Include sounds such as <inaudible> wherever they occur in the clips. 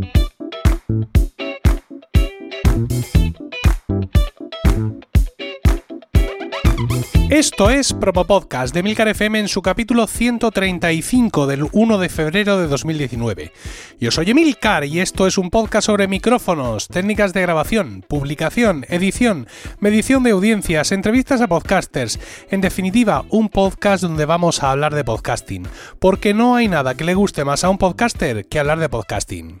Thank you. Esto es Promo Podcast de Milcar FM en su capítulo 135 del 1 de febrero de 2019. Yo soy Emilcar y esto es un podcast sobre micrófonos, técnicas de grabación, publicación, edición, medición de audiencias, entrevistas a podcasters, en definitiva, un podcast donde vamos a hablar de podcasting, porque no hay nada que le guste más a un podcaster que hablar de podcasting.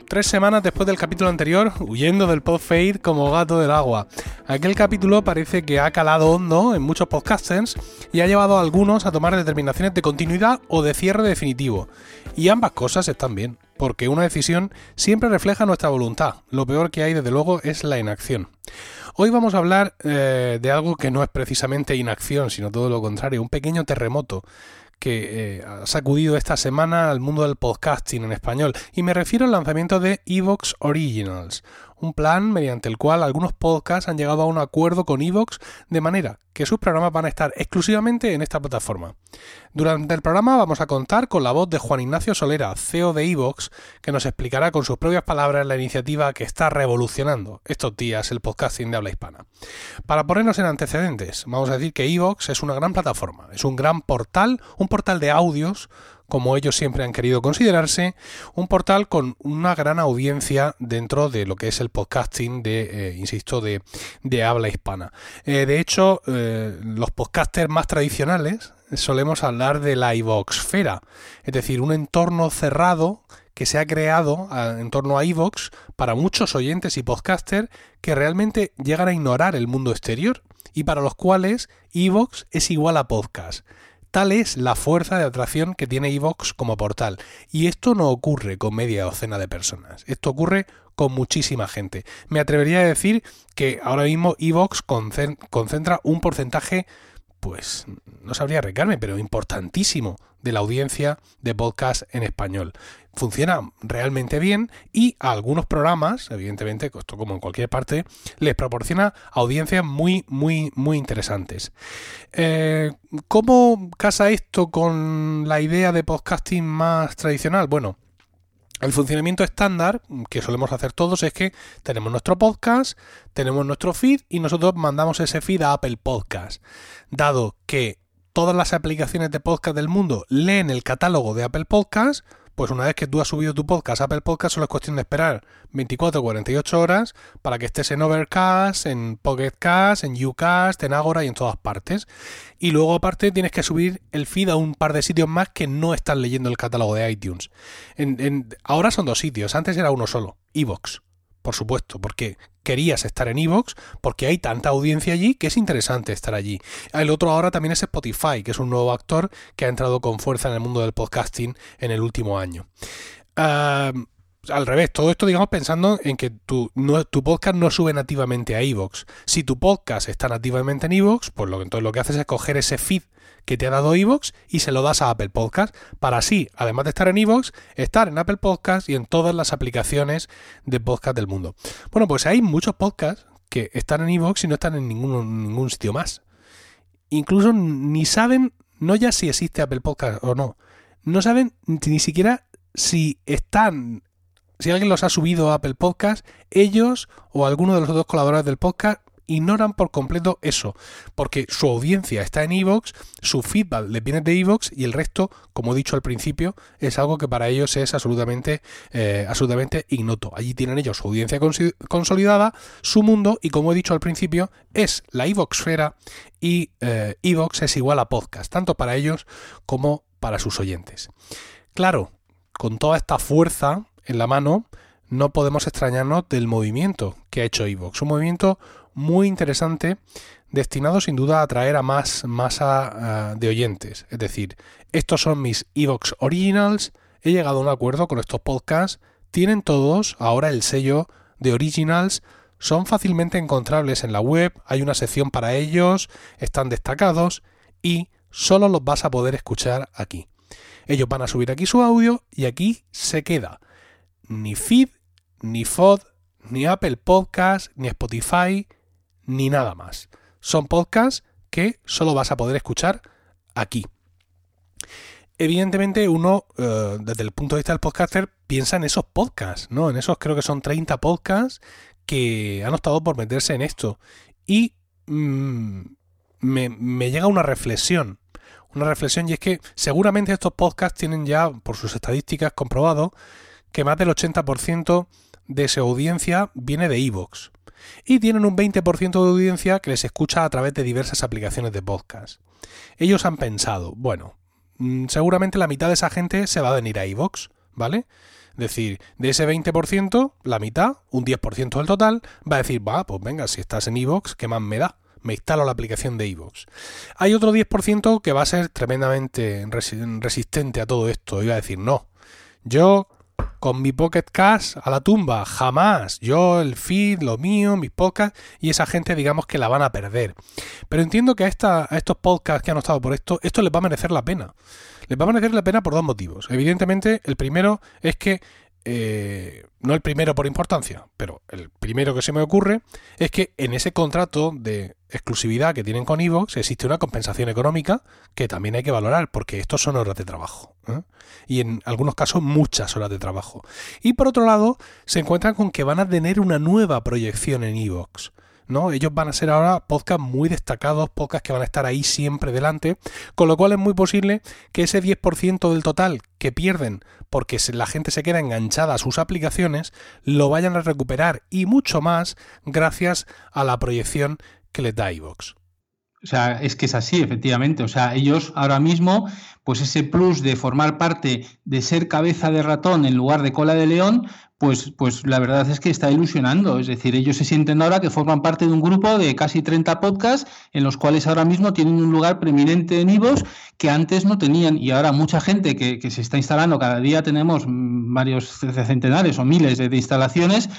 tres semanas después del capítulo anterior, huyendo del podfade como gato del agua. Aquel capítulo parece que ha calado hondo en muchos podcasters y ha llevado a algunos a tomar determinaciones de continuidad o de cierre definitivo. Y ambas cosas están bien, porque una decisión siempre refleja nuestra voluntad. Lo peor que hay, desde luego, es la inacción. Hoy vamos a hablar eh, de algo que no es precisamente inacción, sino todo lo contrario, un pequeño terremoto que eh, ha sacudido esta semana al mundo del podcasting en español, y me refiero al lanzamiento de Evox Originals, un plan mediante el cual algunos podcasts han llegado a un acuerdo con Evox de manera que sus programas van a estar exclusivamente en esta plataforma. Durante el programa vamos a contar con la voz de Juan Ignacio Solera, CEO de Evox, que nos explicará con sus propias palabras la iniciativa que está revolucionando estos días el podcasting de habla hispana. Para ponernos en antecedentes, vamos a decir que Evox es una gran plataforma, es un gran portal, un portal de audios como ellos siempre han querido considerarse, un portal con una gran audiencia dentro de lo que es el podcasting de, eh, insisto, de, habla hispana. Eh, de hecho, eh, los podcasters más tradicionales solemos hablar de la iVoxfera, es decir, un entorno cerrado que se ha creado en torno a iVox para muchos oyentes y podcasters que realmente llegan a ignorar el mundo exterior y para los cuales iVox es igual a podcast. Tal es la fuerza de atracción que tiene Evox como portal. Y esto no ocurre con media docena de personas. Esto ocurre con muchísima gente. Me atrevería a decir que ahora mismo Evox concentra un porcentaje pues no sabría arriesgarme, pero importantísimo de la audiencia de podcast en español. Funciona realmente bien y a algunos programas, evidentemente, esto como en cualquier parte, les proporciona audiencias muy, muy, muy interesantes. Eh, ¿Cómo casa esto con la idea de podcasting más tradicional? Bueno, el funcionamiento estándar que solemos hacer todos es que tenemos nuestro podcast, tenemos nuestro feed y nosotros mandamos ese feed a Apple Podcast. Dado que todas las aplicaciones de podcast del mundo leen el catálogo de Apple Podcast, pues una vez que tú has subido tu podcast a Apple Podcast, solo es cuestión de esperar 24 o 48 horas para que estés en Overcast, en Pocketcast, en Ucast, en Agora y en todas partes. Y luego aparte tienes que subir el feed a un par de sitios más que no están leyendo el catálogo de iTunes. ahora son dos sitios, antes era uno solo, Evox por supuesto, porque querías estar en Evox, porque hay tanta audiencia allí que es interesante estar allí. El otro ahora también es Spotify, que es un nuevo actor que ha entrado con fuerza en el mundo del podcasting en el último año. Al revés, todo esto digamos pensando en que tu, tu podcast no sube nativamente a Evox. Si tu podcast está nativamente en Evox, pues lo, entonces lo que haces es coger ese feed que te ha dado Evox y se lo das a Apple Podcast para así, además de estar en Evox, estar en Apple Podcast y en todas las aplicaciones de podcast del mundo. Bueno, pues hay muchos podcasts que están en Evox y no están en ningún, ningún sitio más. Incluso ni saben, no ya si existe Apple Podcast o no, no saben ni siquiera si están si alguien los ha subido a Apple Podcast, ellos o alguno de los otros colaboradores del podcast ignoran por completo eso, porque su audiencia está en Evox, su feedback le viene de Evox y el resto, como he dicho al principio, es algo que para ellos es absolutamente, eh, absolutamente ignoto. Allí tienen ellos su audiencia consolidada, su mundo y como he dicho al principio, es la Evoxfera y eh, Evox es igual a podcast, tanto para ellos como para sus oyentes. Claro, con toda esta fuerza en la mano, no podemos extrañarnos del movimiento que ha hecho Evox. Un movimiento muy interesante destinado sin duda a atraer a más masa de oyentes. Es decir, estos son mis Evox Originals, he llegado a un acuerdo con estos podcasts, tienen todos ahora el sello de originals son fácilmente encontrables en la web, hay una sección para ellos, están destacados y solo los vas a poder escuchar aquí. Ellos van a subir aquí su audio y aquí se queda. Ni feed, ni FOD, ni Apple Podcast, ni Spotify, ni nada más. Son podcasts que solo vas a poder escuchar aquí. Evidentemente uno, eh, desde el punto de vista del podcaster, piensa en esos podcasts, ¿no? En esos creo que son 30 podcasts que han optado por meterse en esto. Y mm, me, llega una reflexión. Una reflexión y es que seguramente estos podcasts tienen ya, por sus estadísticas, comprobado que más del 80% de su audiencia viene de Evox. Y tienen un 20% de audiencia que les escucha a través de diversas aplicaciones de podcast. Ellos han pensado, bueno, mm, seguramente la mitad de esa gente se va a venir a Evox, ¿vale? Es decir, de ese 20%, la mitad, un 10% del total, va a decir, va, pues venga, si estás en Evox, ¿qué más me da? Me instalo la aplicación de Evox. Hay otro 10% que va a ser tremendamente resistente a todo esto. Iba a decir, no, yo con mi Pocket Cash a la tumba, jamás. Yo, el feed, lo mío, mis podcasts, y esa gente, digamos que la van a perder. Pero entiendo que a, esta, a estos podcasts que han estado por esto, esto les va a merecer la pena. Les va a merecer la pena por dos motivos. Evidentemente, el primero es que eh, no el primero por importancia, pero el primero que se me ocurre es que en ese contrato de exclusividad que tienen con Evox existe una compensación económica que también hay que valorar, porque estos son horas de trabajo. ¿eh? Y en algunos casos muchas horas de trabajo. Y por otro lado, se encuentran con que van a tener una nueva proyección en Evox. ¿No? Ellos van a ser ahora podcasts muy destacados, podcasts que van a estar ahí siempre delante, con lo cual es muy posible que ese 10% del total que pierden porque la gente se queda enganchada a sus aplicaciones, lo vayan a recuperar y mucho más gracias a la proyección que les da iVoox. O sea, es que es así, efectivamente. O sea, ellos ahora mismo, pues ese plus de formar parte de ser cabeza de ratón en lugar de cola de león, pues, pues la verdad es que está ilusionando. Es decir, ellos se sienten ahora que forman parte de un grupo de casi 30 podcasts en los cuales ahora mismo tienen un lugar preeminente en Ivos que antes no tenían. Y ahora mucha gente que, que se está instalando, cada día tenemos varios centenares o miles de instalaciones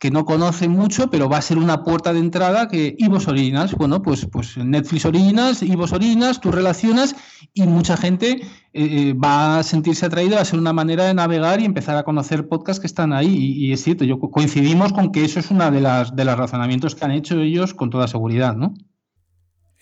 que no conoce mucho, pero va a ser una puerta de entrada que Ivos Originals, bueno, pues, pues Netflix Originals, Ivos Originals, tú relacionas y mucha gente eh, eh, va a sentirse atraída, va a ser una manera de navegar y empezar a conocer podcasts que están ahí. Y, es cierto, yo coincidimos con que eso es una de las de los razonamientos que han hecho ellos con toda seguridad, ¿no?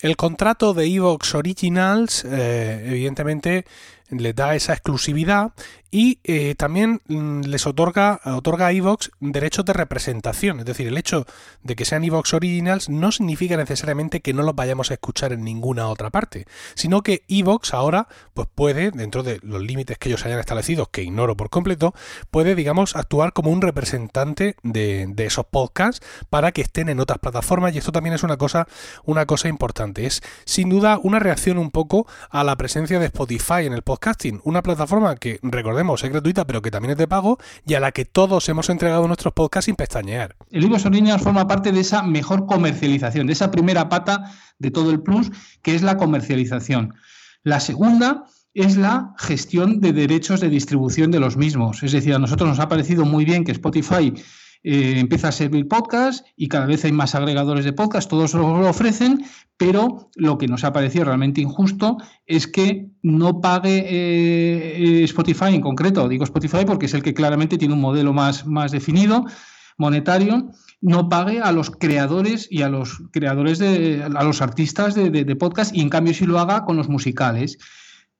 El contrato de Evox Originals, eh, evidentemente, les da esa exclusividad y eh, también mm, les otorga, otorga a Evox derechos de representación. Es decir, el hecho de que sean Evox Originals no significa necesariamente que no los vayamos a escuchar en ninguna otra parte, sino que Evox ahora pues puede, dentro de los límites que ellos hayan establecido, que ignoro por completo, puede, digamos, actuar como un representante de, de esos podcasts para que estén en otras plataformas y esto también es una cosa, una cosa importante. Es sin duda una reacción un poco a la presencia de Spotify en el podcast podcasting, una plataforma que, recordemos, es gratuita, pero que también es de pago y a la que todos hemos entregado nuestros podcasts sin pestañear. El libro Originals forma parte de esa mejor comercialización, de esa primera pata de todo el plus, que es la comercialización. La segunda es la gestión de derechos de distribución de los mismos. Es decir, a nosotros nos ha parecido muy bien que Spotify eh, empieza a servir podcast y cada vez hay más agregadores de podcast, todos lo ofrecen, pero lo que nos ha parecido realmente injusto es que no pague eh, Spotify en concreto, digo Spotify porque es el que claramente tiene un modelo más, más definido, monetario, no pague a los creadores y a los creadores de, a los artistas de, podcast y en cambio sí lo haga con los musicales.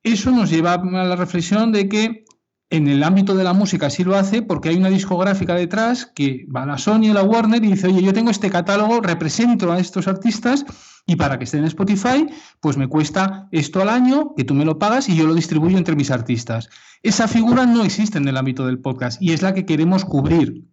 Eso nos lleva a la reflexión de que en el ámbito de la música sí lo hace porque hay una discográfica detrás que va a la Sony o la Warner y dice, oye, yo tengo este catálogo, represento a estos artistas y para que estén en Spotify, pues me cuesta esto al año, que tú me lo pagas y yo lo distribuyo entre mis artistas. Esa figura no existe en el ámbito del podcast y es la que queremos cubrir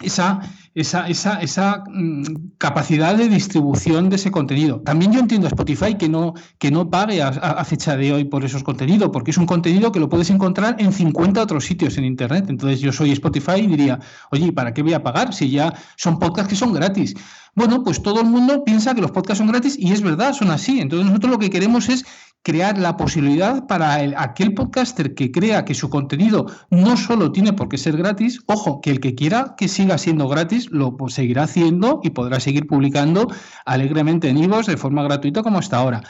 esa, esa, esa, esa mm, capacidad de distribución de ese contenido. También yo entiendo a Spotify que no, que no pague a, fecha de hoy por esos contenidos, porque es un contenido que lo puedes encontrar en 50 otros sitios en Internet. Entonces yo soy Spotify y diría, oye, ¿para qué voy a pagar si ya son podcasts que son gratis? Bueno, pues todo el mundo piensa que los podcasts son gratis y es verdad, son así. Entonces nosotros lo que queremos es crear la posibilidad para aquel podcaster que crea que su contenido no solo tiene por qué ser gratis, ojo, que el que quiera que siga siendo gratis lo seguirá haciendo y podrá seguir publicando alegremente en Ivos de forma gratuita como hasta ahora.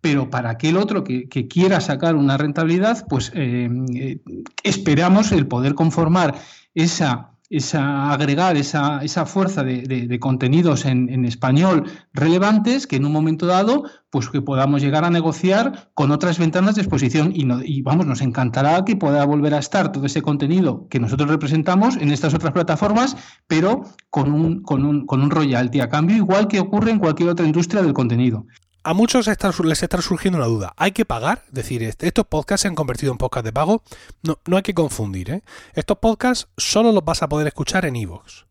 Pero para aquel otro que, quiera sacar una rentabilidad, pues eh, eh, esperamos el poder conformar esa, esa agregar esa, esa fuerza de, contenidos en, español relevantes que en un momento dado, pues que podamos llegar a negociar con otras ventanas de exposición. Y, y vamos, nos encantará que pueda volver a estar todo ese contenido que nosotros representamos en estas otras plataformas, pero con un, con un, con un royalty a cambio, igual que ocurre en cualquier otra industria del contenido a muchos les está surgiendo una duda. ¿Hay que pagar? Es decir, estos podcasts se han convertido en podcast de pago. No, no hay que confundir. ¿eh? Estos podcasts solo los vas a poder escuchar en iVoox.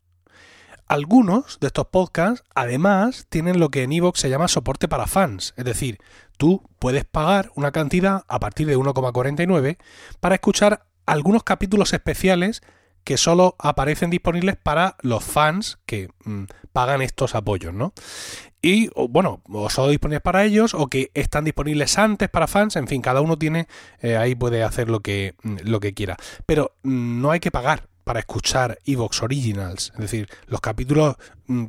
Algunos de estos podcasts, además, tienen lo que en iVoox se llama soporte para fans. Es decir, tú puedes pagar una cantidad a partir de 1,49 para escuchar algunos capítulos especiales que solo aparecen disponibles para los fans que mm, pagan estos apoyos, ¿no? Y bueno, o solo disponibles para ellos o que están disponibles antes para fans, en fin, cada uno tiene, eh, ahí puede hacer lo que, mm, lo que quiera. Pero mm, no hay que pagar para escuchar Evox Originals, es decir, los capítulos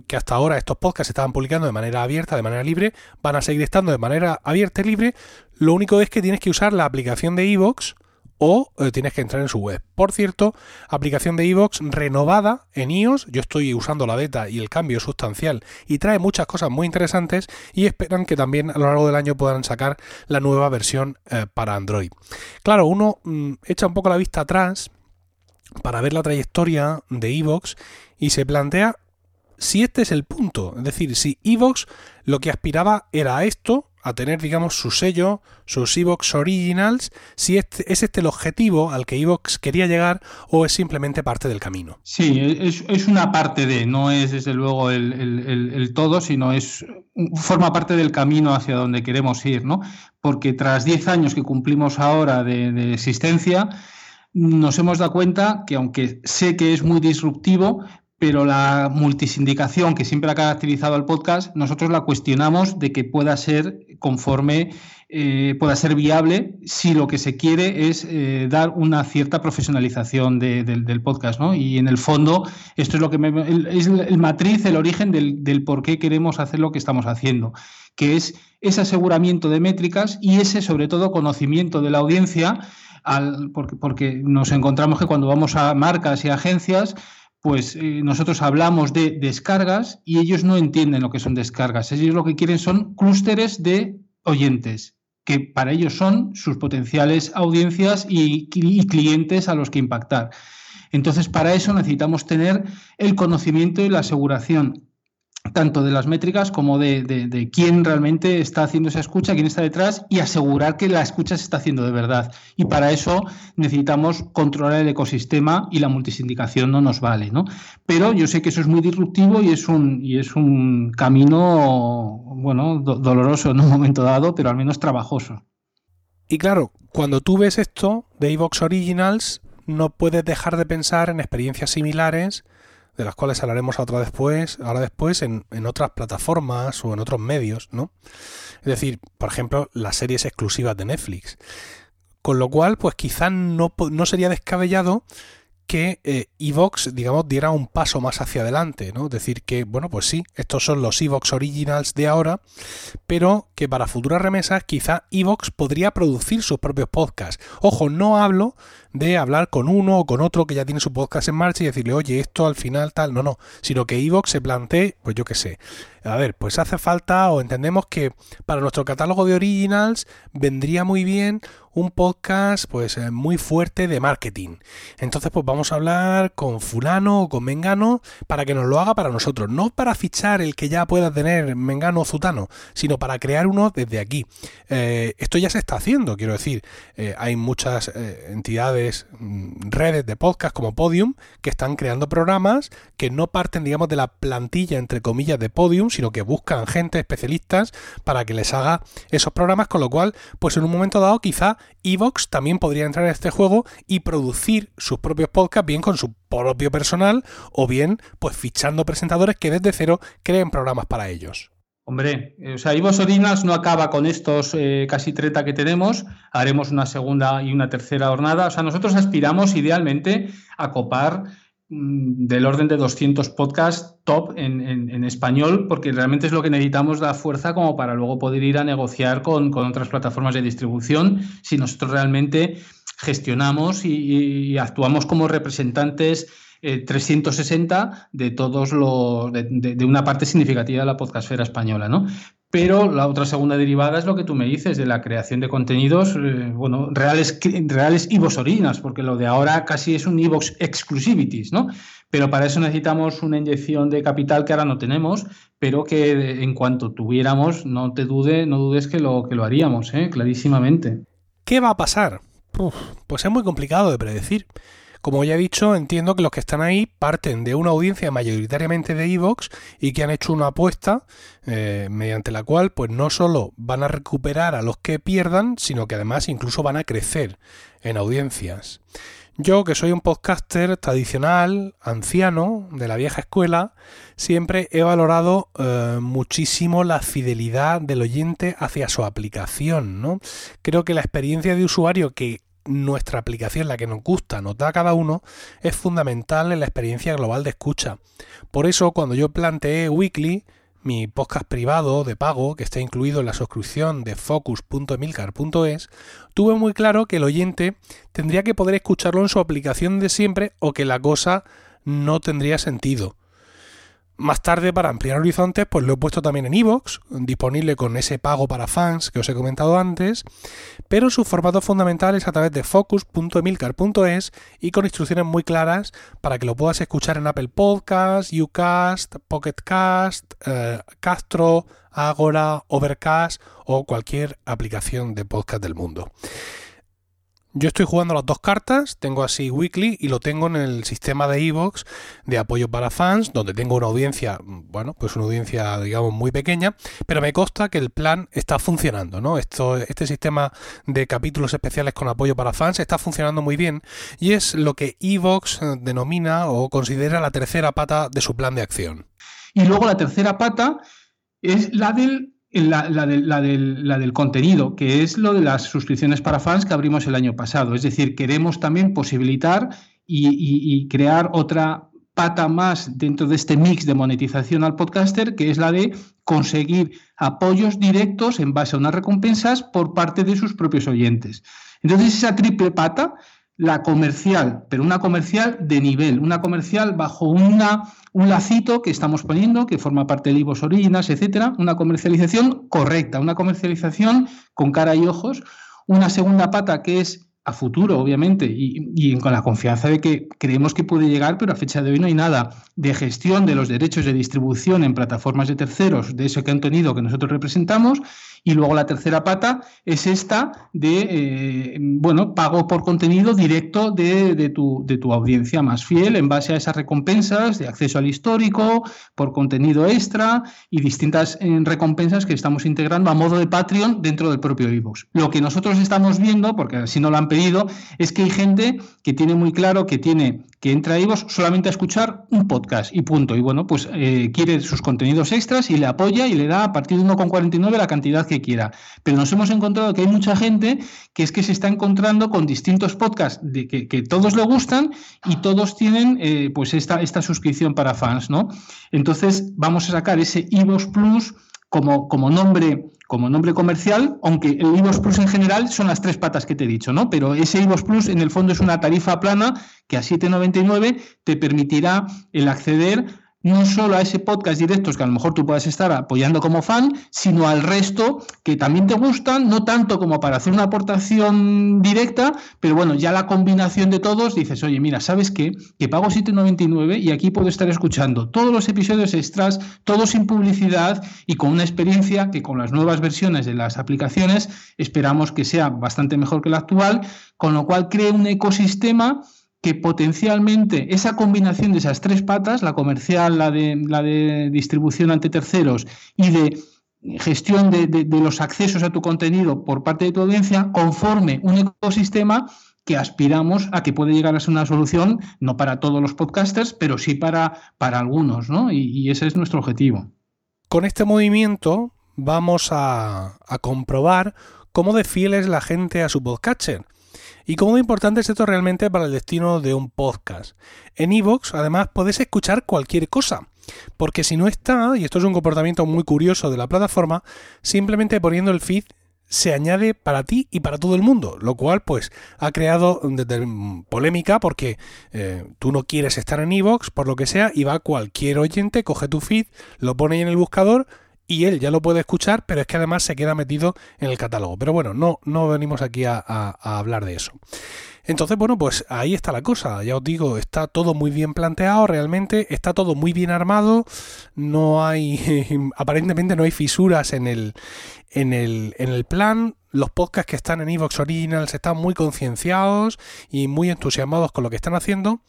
que hasta ahora estos podcasts estaban publicando de manera abierta, de manera libre, van a seguir estando de manera abierta y libre. Lo único es que tienes que usar la aplicación de Evox o eh, tienes que entrar en su web. Por cierto, aplicación de iVoox renovada en iOS, yo estoy usando la beta y el cambio es sustancial y trae muchas cosas muy interesantes y esperan que también a lo largo del año puedan sacar la nueva versión eh, para Android. Claro, uno mm, echa un poco la vista atrás para ver la trayectoria de iVoox y se plantea si este es el punto, es decir, si iVoox lo que aspiraba era a esto, a tener, digamos, su sello, sus Evox Originals, si este, es este el objetivo al que Evox quería llegar o es simplemente parte del camino. Sí, es, una parte de, no es desde luego el, todo, sino es forma parte del camino hacia donde queremos ir, ¿no? Porque tras 10 años que cumplimos ahora de, de existencia, nos hemos dado cuenta que aunque sé que es muy disruptivo, pero la multisindicación que siempre ha caracterizado al podcast, nosotros la cuestionamos de que pueda ser conforme, eh, pueda ser viable si lo que se quiere es eh, dar una cierta profesionalización del podcast. ¿no? Y en el fondo, esto es lo que es el matriz, el origen del, por qué queremos hacer lo que estamos haciendo, que es ese aseguramiento de métricas y ese, sobre todo, conocimiento de la audiencia, porque, porque nos encontramos que cuando vamos a marcas y agencias, pues eh, nosotros hablamos de descargas y ellos no entienden lo que son descargas. Ellos lo que quieren son clústeres de oyentes, que para ellos son sus potenciales audiencias y, y clientes a los que impactar. Entonces, para eso necesitamos tener el conocimiento y la aseguración tanto de las métricas como de, quién realmente está haciendo esa escucha, quién está detrás y asegurar que la escucha se está haciendo de verdad. Y para eso necesitamos controlar el ecosistema y la multisindicación no nos vale, ¿no? Pero yo sé que eso es muy disruptivo y es un, y es un camino, bueno, doloroso en un momento dado, pero al menos trabajoso. Y claro, cuando tú ves esto de Evox Originals, no puedes dejar de pensar en experiencias similares de las cuales hablaremos ahora después, ahora después en, en, otras plataformas o en otros medios, ¿no? Es decir, por ejemplo, las series exclusivas de Netflix. Con lo cual, pues quizás no, no sería descabellado que eh, Evox, digamos, diera un paso más hacia adelante, ¿no? Decir que, bueno, pues sí, estos son los Evox Originals de ahora, pero que para futuras remesas quizá Evox podría producir sus propios podcasts. Ojo, no hablo de hablar con uno o con otro que ya tiene su podcast en marcha y decirle, oye, esto al final tal, no, no, sino que Evox se plantee, pues yo qué sé, a ver, pues hace falta o entendemos que para nuestro catálogo de originals vendría muy bien un podcast pues eh, muy fuerte de marketing. Entonces pues vamos a hablar con fulano o con mengano para que nos lo haga para nosotros, no para fichar el que ya pueda tener mengano o zutano, sino para crear uno desde aquí. Eh, esto ya se está haciendo, quiero decir, eh, hay muchas entidades, mm, redes de podcast como Podium que están creando programas que no parten digamos de la plantilla entre comillas de Podium, sino que buscan gente especialistas para que les haga esos programas, con lo cual pues en un momento dado quizá Evox también podría entrar en este juego y producir sus propios podcasts bien con su propio personal o bien pues fichando presentadores que desde cero creen programas para ellos. Hombre, eh, o sea, Ivo Sorinas no acaba con estos eh, casi 30 que tenemos, haremos una segunda y una tercera jornada. O sea, nosotros aspiramos idealmente a copar mm, del orden de 200 podcasts top en, español, porque realmente es lo que necesitamos dar fuerza como para luego poder ir a negociar con, otras plataformas de distribución si nosotros realmente gestionamos y actuamos como representantes 360 eh, de todos los de, una parte significativa de la podcastfera española, ¿no? Pero la otra segunda derivada es lo que tú me dices de la creación de contenidos, eh, bueno, reales, reales orinas, porque lo de ahora casi es un Evox exclusivities, ¿no? Pero para eso necesitamos una inyección de capital que ahora no tenemos, pero que en cuanto tuviéramos, no te dude, no dudes que lo, que lo haríamos, ¿eh? clarísimamente. ¿Qué va a pasar? pues es muy complicado de predecir. Como ya he dicho, entiendo que los que están ahí parten de una audiencia mayoritariamente de Evox y que han hecho una apuesta eh, mediante la cual pues no solo van a recuperar a los que pierdan, sino que además incluso van a crecer en audiencias. Yo, que soy un podcaster tradicional, anciano, de la vieja escuela, siempre he valorado eh, muchísimo la fidelidad del oyente hacia su aplicación, ¿no? Creo que la experiencia de usuario que nuestra aplicación, la que nos gusta, nos da a cada uno, es fundamental en la experiencia global de escucha. Por eso, cuando yo planteé Weekly, mi podcast privado de pago, que está incluido en la suscripción de focus.emilcar.es, tuve muy claro que el oyente tendría que poder escucharlo en su aplicación de siempre o que la cosa no tendría sentido. Más tarde, para ampliar horizontes, pues lo he puesto también en iVoox, disponible con ese pago para fans que os he comentado antes, pero su formato fundamental es a través de focus.emilcar.es y con instrucciones muy claras para que lo puedas escuchar en Apple Podcasts, Ucast, Pocketcast, eh, Castro, Agora, Overcast o cualquier aplicación de podcast del mundo. Yo estoy jugando las dos cartas, tengo así Weekly y lo tengo en el sistema de Evox de apoyo para fans, donde tengo una audiencia, bueno, pues una audiencia, digamos, muy pequeña, pero me consta que el plan está funcionando, ¿no? Esto, este sistema de capítulos especiales con apoyo para fans está funcionando muy bien y es lo que Evox eh, denomina o considera la tercera pata de su plan de acción. Y luego la tercera pata es la del la, la, del, contenido, que es lo de las suscripciones para fans que abrimos el año pasado. Es decir, queremos también posibilitar y, crear otra pata más dentro de este mix de monetización al podcaster, que es la de conseguir apoyos directos en base a unas recompensas por parte de sus propios oyentes. Entonces, esa triple pata la comercial, pero una comercial de nivel, una comercial bajo una, un lacito que estamos poniendo, que forma parte de Libos Originals, etcétera, una comercialización correcta, una comercialización con cara y ojos, una segunda pata que es a futuro, obviamente, y, con la confianza de que creemos que puede llegar, pero a fecha de hoy no hay nada de gestión de los derechos de distribución en plataformas de terceros, de eso que han tenido que nosotros representamos, y luego la tercera pata es esta de, eh, bueno, pago por contenido directo de, tu, de tu audiencia más fiel en base a esas recompensas de acceso al histórico, por contenido extra y distintas eh, recompensas que estamos integrando a modo de Patreon dentro del propio iVoox. Lo que nosotros estamos viendo, porque así no lo han pedido, es que hay gente que tiene muy claro que tiene que entra a iVoox solamente a escuchar un podcast y punto. Y bueno, pues eh, quiere sus contenidos extras y le apoya y le da a partir de 1,49 la cantidad que quiera. Pero nos hemos encontrado que hay mucha gente que es que se está encontrando con distintos podcasts de que, todos le gustan y todos tienen eh, pues esta, esta suscripción para fans, ¿no? Entonces vamos a sacar ese Ivos Plus como, como nombre como nombre comercial, aunque el IVOS Plus en general son las tres patas que te he dicho, ¿no? Pero ese IVOS Plus en el fondo es una tarifa plana que a 7,99 te permitirá el acceder no solo a ese podcast directos que a lo mejor tú puedas estar apoyando como fan, sino al resto que también te gustan, no tanto como para hacer una aportación directa, pero bueno, ya la combinación de todos dices, oye, mira, ¿sabes qué? Que pago 7,99 y aquí puedo estar escuchando todos los episodios extras, todos sin publicidad y con una experiencia que con las nuevas versiones de las aplicaciones esperamos que sea bastante mejor que la actual, con lo cual crea un ecosistema que potencialmente esa combinación de esas tres patas, la comercial, la de, la de distribución ante terceros y de gestión de, los accesos a tu contenido por parte de tu audiencia, conforme un ecosistema que aspiramos a que puede llegar a ser una solución, no para todos los podcasters, pero sí para, para algunos, ¿no? y ese es nuestro objetivo. Con este movimiento vamos a, comprobar cómo de es la gente a su podcatcher y cómo importante es esto realmente para el destino de un podcast. En Evox, además, podéis escuchar cualquier cosa. Porque si no está, y esto es un comportamiento muy curioso de la plataforma, simplemente poniendo el feed se añade para ti y para todo el mundo, lo cual pues ha creado polémica porque eh, tú no quieres estar en Evox por lo que sea y va cualquier oyente, coge tu feed, lo pone en el buscador y él ya lo puede escuchar, pero es que además se queda metido en el catálogo. Pero bueno, no, no venimos aquí a hablar de eso. Entonces, bueno, pues ahí está la cosa. Ya os digo, está todo muy bien planteado, realmente está todo muy bien armado. No hay, <laughs> aparentemente no hay fisuras en el, en el, en el plan. Los podcasts que están en Evox Originals están muy concienciados y muy entusiasmados con lo que están haciendo.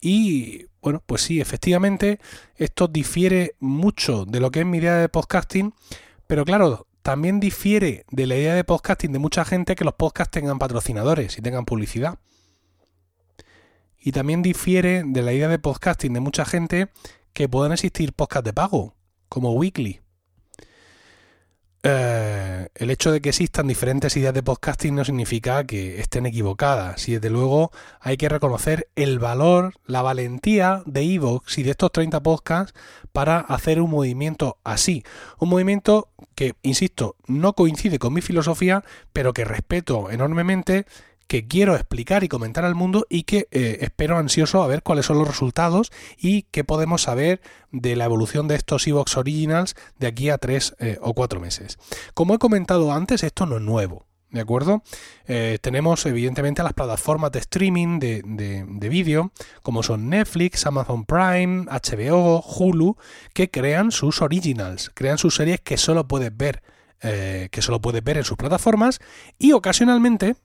Y bueno, pues sí, efectivamente, esto difiere mucho de lo que es mi idea de podcasting. Pero claro, también difiere de la idea de podcasting de mucha gente que los podcasts tengan patrocinadores y tengan publicidad. Y también difiere de la idea de podcasting de mucha gente que puedan existir podcasts de pago, como Weekly. Eh, el hecho de que existan diferentes ideas de podcasting no significa que estén equivocadas. Y desde luego hay que reconocer el valor, la valentía de Evox y de estos 30 podcasts para hacer un movimiento así. Un movimiento que, insisto, no coincide con mi filosofía, pero que respeto enormemente que quiero explicar y comentar al mundo y que eh, espero ansioso a ver cuáles son los resultados y qué podemos saber de la evolución de estos Evox Originals de aquí a tres eh, o cuatro meses. Como he comentado antes, esto no es nuevo. ¿De acuerdo? Eh, tenemos evidentemente las plataformas de streaming de, de vídeo, como son Netflix, Amazon Prime, HBO, Hulu, que crean sus originals, crean sus series que solo puedes ver, que solo puedes ver en sus plataformas y ocasionalmente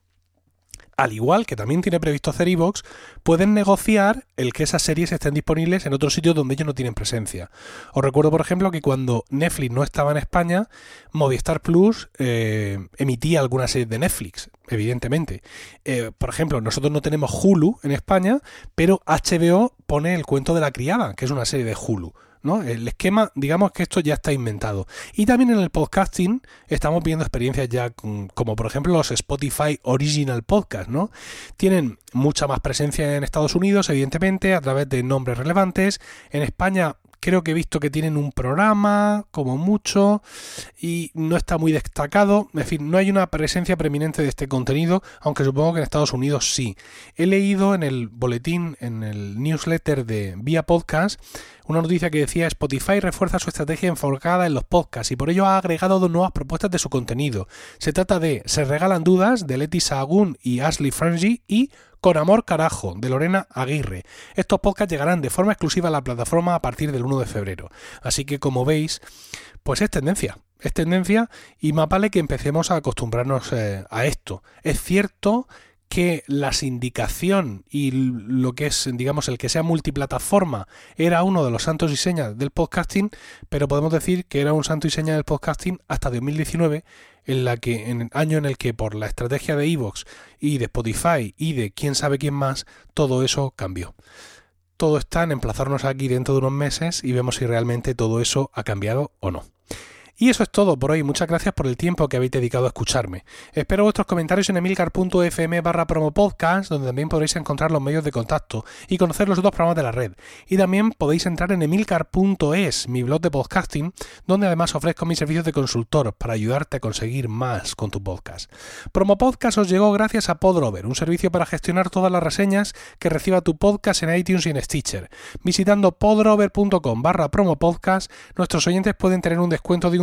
al igual que también tiene previsto hacer Evox, pueden negociar el que esas series estén disponibles en otros sitios donde ellos no tienen presencia. Os recuerdo, por ejemplo, que cuando Netflix no estaba en España, Movistar Plus eh, emitía algunas series de Netflix, evidentemente. Eh, por ejemplo, nosotros no tenemos Hulu en España, pero HBO pone el cuento de la criada, que es una serie de Hulu. El esquema, digamos que esto ya está inventado. Y también en el podcasting estamos viendo experiencias ya como por ejemplo los Spotify Original Podcast, ¿no? Tienen mucha más presencia en Estados Unidos, evidentemente, a través de nombres relevantes. En España creo que he visto que tienen un programa, como mucho, y no está muy destacado. En fin, no hay una presencia preeminente de este contenido, aunque supongo que en Estados Unidos sí. He leído en el boletín, en el newsletter de Vía Podcast, una noticia que decía Spotify refuerza su estrategia enfocada en los podcasts y por ello ha agregado dos nuevas propuestas de su contenido. Se trata de Se regalan dudas de Leti Sahagún y Ashley Frangi y Con amor carajo de Lorena Aguirre. Estos podcasts llegarán de forma exclusiva a la plataforma a partir del 1 de febrero. Así que como veis, pues es tendencia. Es tendencia y más vale que empecemos a acostumbrarnos eh, a esto. Es cierto que la sindicación y lo que es, digamos, el que sea multiplataforma era uno de los santos y señas del podcasting, pero podemos decir que era un santo y seña del podcasting hasta 2019, en la que en el año en el que por la estrategia de Evox y de Spotify y de quién sabe quién más, todo eso cambió. Todo está en emplazarnos aquí dentro de unos meses y vemos si realmente todo eso ha cambiado o no. Y eso es todo por hoy. Muchas gracias por el tiempo que habéis dedicado a escucharme. Espero vuestros comentarios en emilcar.fm barra promopodcast, donde también podréis encontrar los medios de contacto y conocer los otros programas de la red. Y también podéis entrar en emilcar.es, mi blog de podcasting, donde además ofrezco mis servicios de consultor para ayudarte a conseguir más con tu podcast. Promopodcast os llegó gracias a Podrover, un servicio para gestionar todas las reseñas que reciba tu podcast en iTunes y en Stitcher. Visitando podrover.com barra promopodcast, nuestros oyentes pueden tener un descuento de